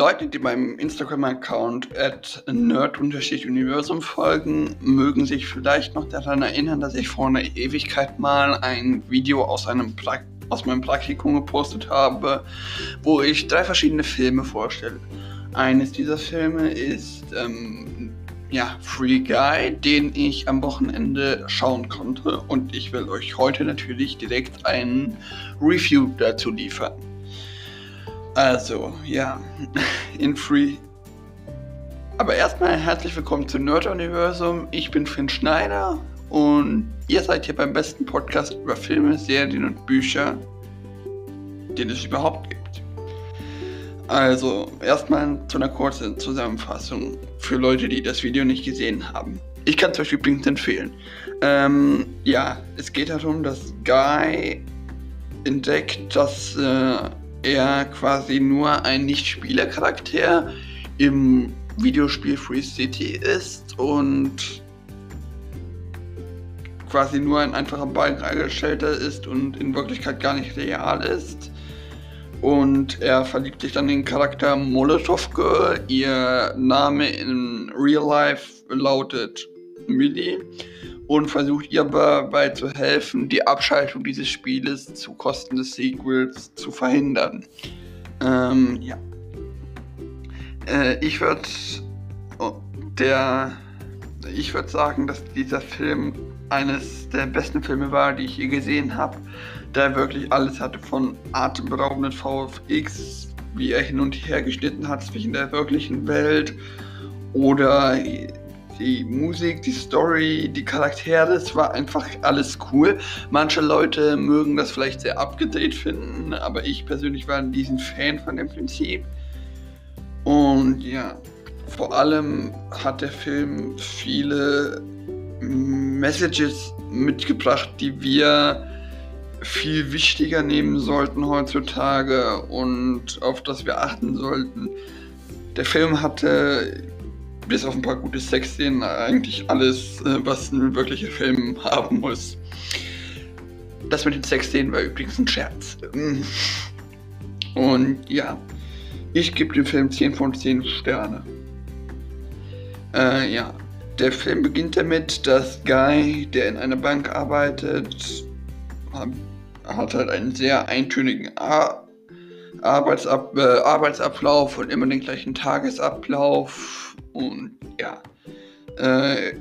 Leute, die meinem Instagram-Account at nerd-universum folgen, mögen sich vielleicht noch daran erinnern, dass ich vor einer Ewigkeit mal ein Video aus, einem pra aus meinem Praktikum gepostet habe, wo ich drei verschiedene Filme vorstelle. Eines dieser Filme ist ähm, ja, Free Guy, den ich am Wochenende schauen konnte und ich will euch heute natürlich direkt ein Review dazu liefern. Also, ja, in Free. Aber erstmal herzlich willkommen zu Nerd Universum. Ich bin Finn Schneider und ihr seid hier beim besten Podcast über Filme, Serien und Bücher, den es überhaupt gibt. Also, erstmal zu einer kurzen Zusammenfassung für Leute, die das Video nicht gesehen haben. Ich kann es euch übrigens empfehlen. Ähm, ja, es geht darum, dass Guy entdeckt, dass äh, er quasi nur ein Nicht-Spieler-Charakter im Videospiel Free City ist und quasi nur ein einfacher Balkenangestellter ist und in Wirklichkeit gar nicht real ist. Und er verliebt sich dann in den Charakter Molotov Girl. Ihr Name in Real Life lautet Millie und versucht ihr dabei zu helfen, die Abschaltung dieses Spieles zu Kosten des Sequels zu verhindern. Ähm, ja. Äh, ich würde der ich würde sagen, dass dieser Film eines der besten Filme war, die ich je gesehen habe, da er wirklich alles hatte von atemberaubenden VFX, wie er hin und her geschnitten hat zwischen der wirklichen Welt oder die Musik, die Story, die Charaktere, es war einfach alles cool. Manche Leute mögen das vielleicht sehr abgedreht finden, aber ich persönlich war ein diesen Fan von dem Prinzip. Und ja, vor allem hat der Film viele Messages mitgebracht, die wir viel wichtiger nehmen sollten heutzutage und auf das wir achten sollten. Der Film hatte bis auf ein paar gute Sexszenen eigentlich alles, äh, was ein wirklicher Film haben muss. Das mit den Sexszenen war übrigens ein Scherz. Ähm, und ja, ich gebe dem Film 10 von 10 Sterne. Äh, ja, der Film beginnt damit, dass Guy, der in einer Bank arbeitet, hat halt einen sehr eintönigen Ar Arbeitsab äh, Arbeitsablauf und immer den gleichen Tagesablauf und ja, äh,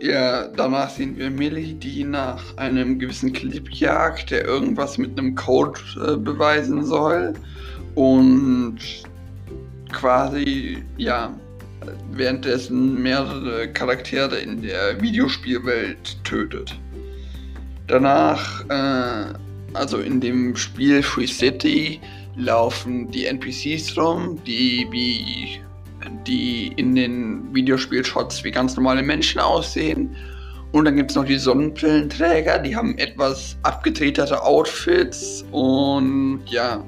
ja, danach sehen wir Millie, die nach einem gewissen Clip jagt, der irgendwas mit einem Code äh, beweisen soll. Und quasi, ja, währenddessen mehrere Charaktere in der Videospielwelt tötet. Danach, äh, also in dem Spiel Free City, laufen die NPCs rum, die wie die in den Videospielshots wie ganz normale Menschen aussehen. Und dann gibt es noch die Sonnenbrillenträger, die haben etwas abgetretete Outfits und ja.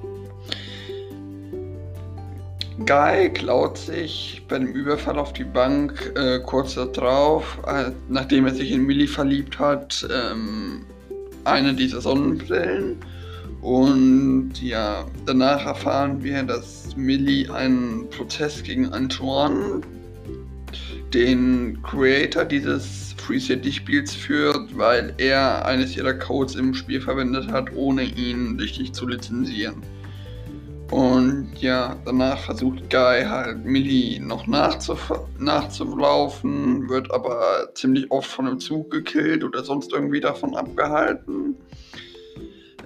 Guy klaut sich bei dem Überfall auf die Bank äh, kurz darauf, äh, nachdem er sich in Millie verliebt hat, ähm, eine dieser Sonnenbrillen und ja, danach erfahren wir, dass Millie einen Prozess gegen Antoine, den Creator dieses Free City Spiels führt, weil er eines ihrer Codes im Spiel verwendet hat, ohne ihn richtig zu lizenzieren. Und ja, danach versucht Guy halt Millie noch nachzuf nachzulaufen, wird aber ziemlich oft von einem Zug gekillt oder sonst irgendwie davon abgehalten.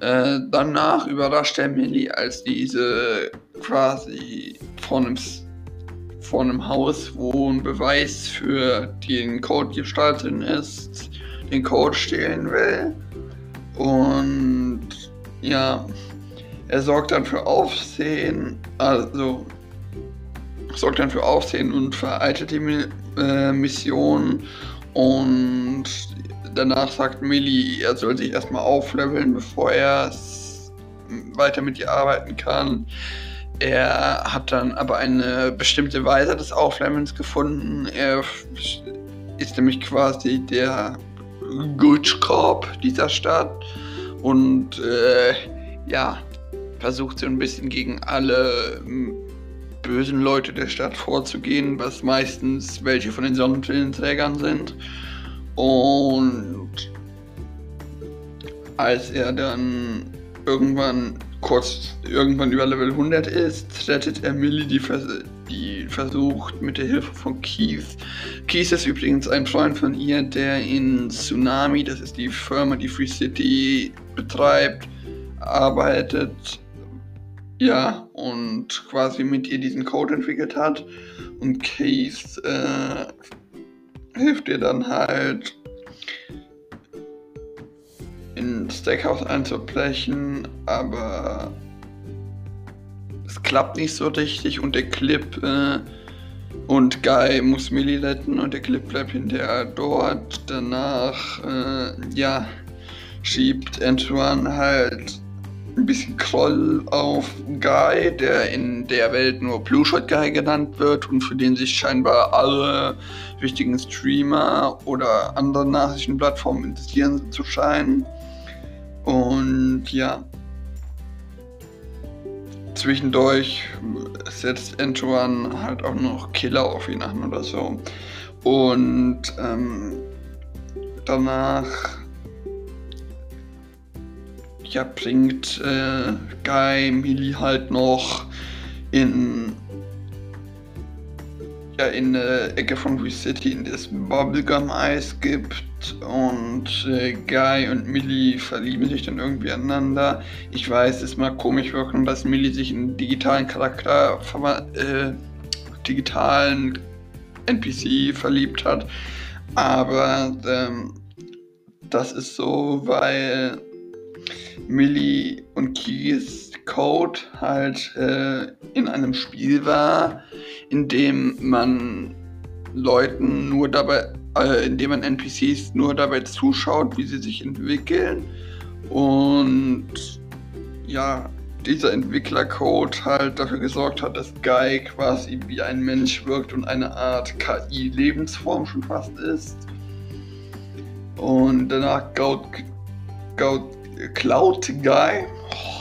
Äh, danach überrascht er Millie, als diese quasi vor einem, vor einem Haus, wo ein Beweis für den Code gestaltet ist, den Code stehlen will. Und ja, er sorgt dann für Aufsehen, also sorgt dann für Aufsehen und vereitelt die äh, Mission und danach sagt Millie, er soll sich erstmal aufleveln, bevor er weiter mit ihr arbeiten kann. Er hat dann aber eine bestimmte Weise des Auflevelns gefunden. Er ist nämlich quasi der Good dieser Stadt und äh, ja, versucht so ein bisschen gegen alle bösen Leute der Stadt vorzugehen, was meistens welche von den Sonnenbrillenträgern sind. Und als er dann irgendwann kurz irgendwann über Level 100 ist, rettet er Millie, die, vers die versucht mit der Hilfe von Keith. Keith ist übrigens ein Freund von ihr, der in Tsunami, das ist die Firma, die Free City betreibt, arbeitet. Ja, und quasi mit ihr diesen Code entwickelt hat. Und Keith äh, hilft ihr dann halt in Steakhouse einzubrechen, aber es klappt nicht so richtig und der Clip äh, und Guy muss Millie retten und der Clip bleibt hinterher dort. Danach, äh, ja, schiebt Antoine halt ein bisschen Kroll auf Guy, der in der Welt nur Blue Shot Guy genannt wird und für den sich scheinbar alle wichtigen Streamer oder andere Nachrichtenplattformen interessieren zu scheinen. Und ja, zwischendurch setzt Antoine halt auch noch Killer auf ihn an oder so. Und ähm, danach ja, bringt äh, Guy Millie halt noch in ja, in der Ecke von City, in das Bubblegum-Eis gibt und äh, Guy und Millie verlieben sich dann irgendwie aneinander. Ich weiß, es mag komisch wirken, dass Millie sich in einen digitalen Charakter, äh, digitalen NPC verliebt hat, aber ähm, das ist so, weil Millie und Keys Code halt äh, in einem Spiel war, in dem man Leuten nur dabei, äh, in dem man NPCs nur dabei zuschaut, wie sie sich entwickeln. Und ja, dieser Entwicklercode halt dafür gesorgt hat, dass Guy quasi wie ein Mensch wirkt und eine Art KI-Lebensform schon fast ist. Und danach Gaut, Gaut, Cloud Guy. Oh.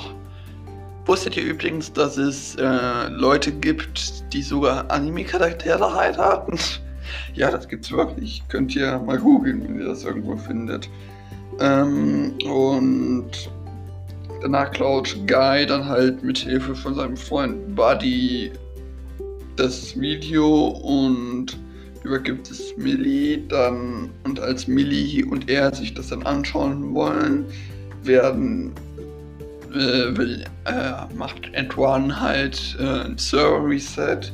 Wusstet ihr übrigens, dass es äh, Leute gibt, die sogar Anime-Charaktere heiraten? ja, das gibt's wirklich. Könnt ihr mal googeln, wenn ihr das irgendwo findet. Ähm, und danach klaut Guy dann halt mit Hilfe von seinem Freund Buddy das Video und übergibt es Millie dann und als Millie und er sich das dann anschauen wollen, werden. Äh, will, äh, macht Antoine halt äh, ein Server Reset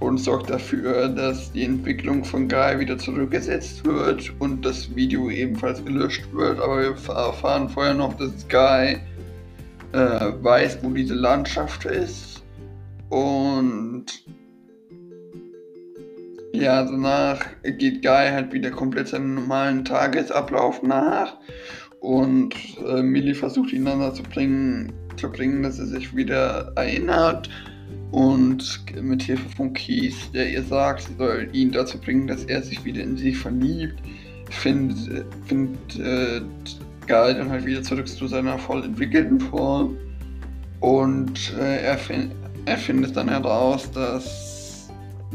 und sorgt dafür, dass die Entwicklung von Guy wieder zurückgesetzt wird und das Video ebenfalls gelöscht wird. Aber wir erfahren vorher noch, dass Guy äh, weiß, wo diese Landschaft ist. Und ja, danach geht Guy halt wieder komplett seinem normalen Tagesablauf nach und äh, Millie versucht ihn dann dazu bringen, zu bringen, dass er sich wieder erinnert und mit Hilfe von Keith, der ihr sagt, sie soll ihn dazu bringen, dass er sich wieder in sie verliebt, findet, findet äh, Guy dann halt wieder zurück zu seiner voll entwickelten Form. Und äh, er, find, er findet dann heraus, dass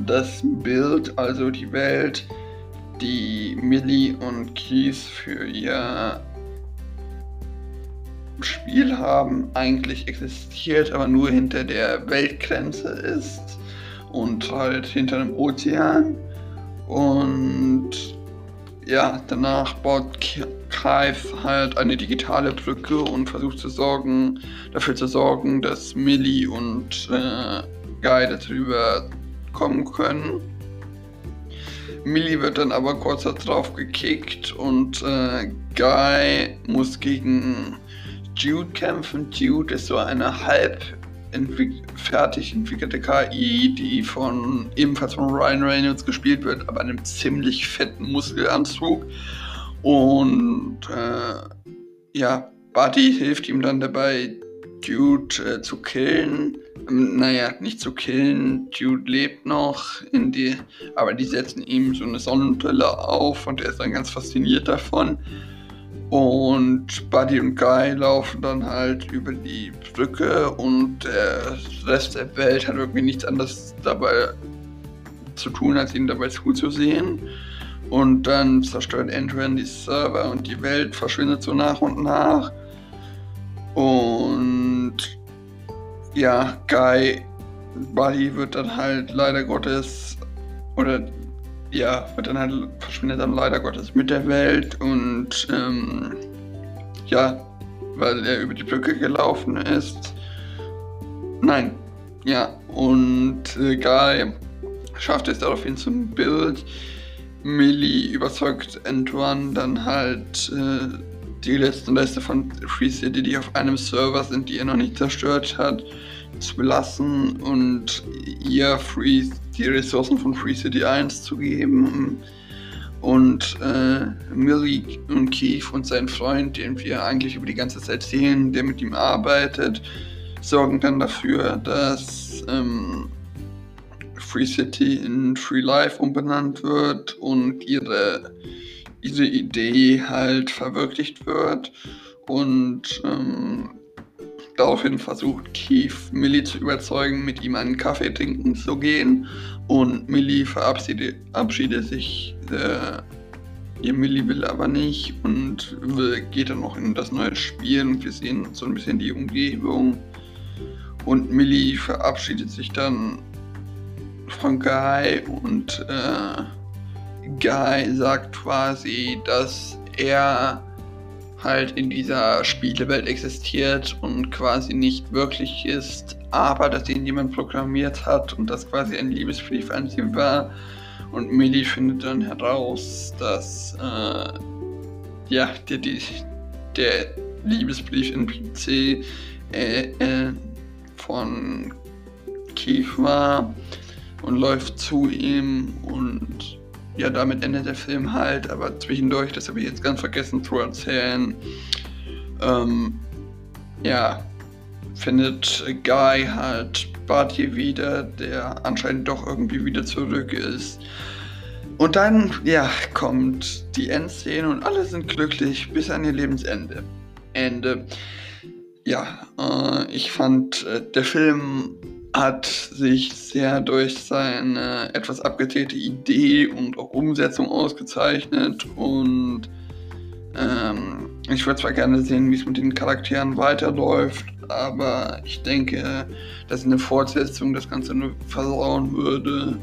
das Bild, also die Welt, die Millie und Keith für ihr Spiel haben, eigentlich existiert, aber nur hinter der Weltgrenze ist und halt hinter dem Ozean. Und ja, danach baut Kreis halt eine digitale Brücke und versucht zu sorgen, dafür zu sorgen, dass Millie und äh, Guy darüber kommen können. Millie wird dann aber kurz darauf gekickt und äh, Guy muss gegen Jude kämpfen. Jude ist so eine halb entwick fertig entwickelte KI, die von ebenfalls von Ryan Reynolds gespielt wird, aber einem ziemlich fetten Muskelanzug. Und äh, ja, Buddy hilft ihm dann dabei, Jude äh, zu killen. Ähm, naja, nicht zu killen. Jude lebt noch in die, aber die setzen ihm so eine Sonnenbrille auf und er ist dann ganz fasziniert davon. Und Buddy und Guy laufen dann halt über die Brücke und der Rest der Welt hat irgendwie nichts anderes dabei zu tun, als ihnen dabei zuzusehen. Und dann zerstört Adrian die Server und die Welt verschwindet so nach und nach. Und ja, Guy, Buddy wird dann halt leider Gottes, oder ja, wird dann halt, verschwindet dann leider Gottes mit der Welt und ähm, ja, weil er über die Brücke gelaufen ist. Nein, ja, und äh, Guy schafft es daraufhin zum Bild. Millie überzeugt Antoine dann halt äh, die letzten Reste von Free City, die auf einem Server sind, die er noch nicht zerstört hat, zu belassen und ihr Free, die Ressourcen von Free City 1 zu geben. Und äh, Millie und Keith und sein Freund, den wir eigentlich über die ganze Zeit sehen, der mit ihm arbeitet, sorgen dann dafür, dass ähm, Free City in Free Life umbenannt wird und ihre, ihre Idee halt verwirklicht wird. Und ähm, daraufhin versucht Keith Millie zu überzeugen, mit ihm einen Kaffee trinken zu gehen. Und Millie verabschiedet, sich. Äh, ihr Millie will aber nicht und will, geht dann noch in das neue Spiel und wir sehen so ein bisschen die Umgebung. Und Millie verabschiedet sich dann von Guy und äh, Guy sagt quasi, dass er halt in dieser Spielewelt existiert und quasi nicht wirklich ist, aber dass ihn jemand programmiert hat und das quasi ein Liebesbrief an sie war. Und Millie findet dann heraus, dass äh, ja, der, der Liebesbrief in PC äh, äh, von Keith war und läuft zu ihm und ja, damit endet der Film halt, aber zwischendurch, das habe ich jetzt ganz vergessen zu erzählen, ähm, ja, findet Guy halt Barty wieder, der anscheinend doch irgendwie wieder zurück ist. Und dann, ja, kommt die Endszene und alle sind glücklich bis an ihr Lebensende. Ende. Ja, äh, ich fand, äh, der Film hat sich sehr durch seine etwas abgedrehte Idee und auch Umsetzung ausgezeichnet und ähm, ich würde zwar gerne sehen, wie es mit den Charakteren weiterläuft, aber ich denke, dass eine Fortsetzung das Ganze nur versauen würde.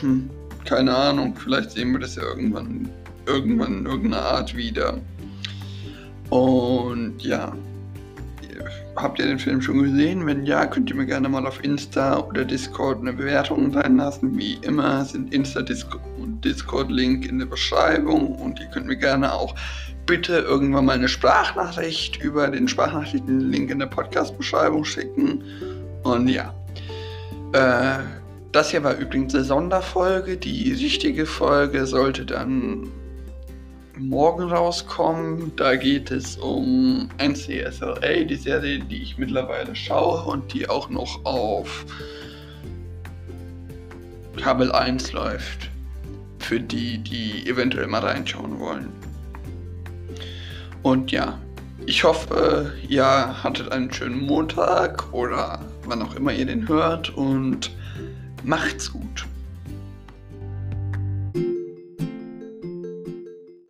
Hm, keine Ahnung, vielleicht sehen wir das ja irgendwann, irgendwann in irgendeiner Art wieder. Und ja, Habt ihr den Film schon gesehen? Wenn ja, könnt ihr mir gerne mal auf Insta oder Discord eine Bewertung reinlassen. Wie immer sind Insta und Discord-Link in der Beschreibung und ihr könnt mir gerne auch bitte irgendwann mal eine Sprachnachricht über den Sprachnachrichten-Link in der Podcast-Beschreibung schicken. Und ja. Äh, das hier war übrigens eine Sonderfolge. Die richtige Folge sollte dann morgen rauskommen. Da geht es um NCSLA, die Serie, die ich mittlerweile schaue und die auch noch auf Kabel 1 läuft. Für die, die eventuell mal reinschauen wollen. Und ja, ich hoffe, ihr hattet einen schönen Montag oder wann auch immer ihr den hört und macht's gut.